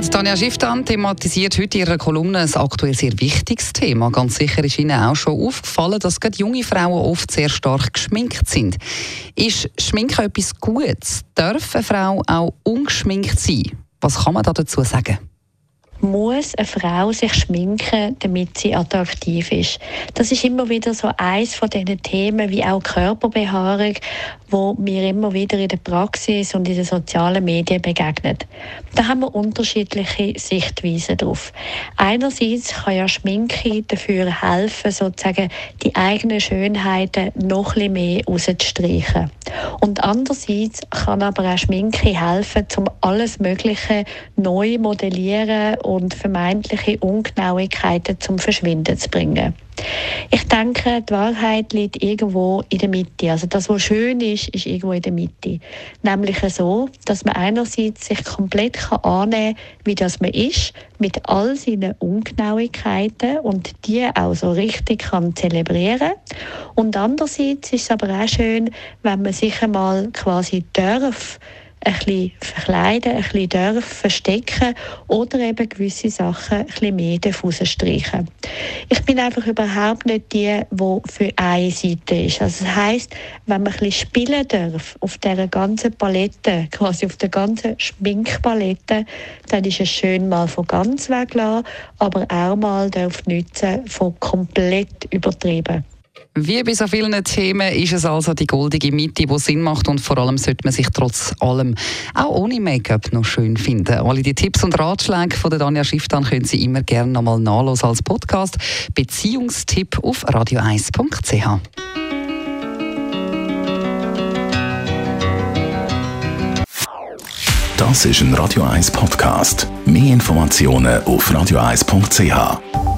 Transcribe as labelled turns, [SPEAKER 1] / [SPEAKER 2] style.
[SPEAKER 1] Ja, Tanja Schifftan thematisiert heute in ihrer Kolumne ein aktuell sehr wichtiges Thema. Ganz sicher ist Ihnen auch schon aufgefallen, dass gerade junge Frauen oft sehr stark geschminkt sind. Ist Schminken etwas Gutes? Darf eine Frau auch ungeschminkt sein? Was kann man da dazu sagen?
[SPEAKER 2] muss eine Frau sich schminken, damit sie attraktiv ist. Das ist immer wieder so eins von diesen Themen, wie auch Körperbehaarung, wo mir immer wieder in der Praxis und in den sozialen Medien begegnet. Da haben wir unterschiedliche Sichtweisen drauf. Einerseits kann ja Schminke dafür helfen, sozusagen die eigenen Schönheiten noch ein mehr rauszustreichen. Und andererseits kann aber auch Schminke helfen, um alles Mögliche neu modellieren und vermeintliche Ungenauigkeiten zum Verschwinden zu bringen. Ich denke, die Wahrheit liegt irgendwo in der Mitte. Also das, was schön ist, ist irgendwo in der Mitte. Nämlich so, dass man einerseits sich komplett annehmen kann, wie das man ist, mit all seinen Ungenauigkeiten und die auch so richtig kann zelebrieren. Und andererseits ist es aber auch schön, wenn man sich einmal quasi darf, ein bisschen verkleiden, ein bisschen dürfen verstecken oder eben gewisse Sachen ein bisschen mehr streichen. Ich bin einfach überhaupt nicht die, die für eine Seite ist. Also das heisst, wenn man ein bisschen spielen darf auf dieser ganzen Palette, quasi auf der ganzen Schminkpalette, dann ist es schön mal von ganz weglassen, aber auch mal darf nützen von komplett übertrieben.
[SPEAKER 1] Wie bei so vielen Themen ist es also die goldige Mitte, die Sinn macht und vor allem sollte man sich trotz allem auch ohne Make-up noch schön finden. Alle die Tipps und Ratschläge von der Danja Schifftan können Sie immer gerne nochmal nachlesen als Podcast. Beziehungstipp auf radio1.ch.
[SPEAKER 3] Das ist ein Radio 1 Podcast. Mehr Informationen auf radio1.ch.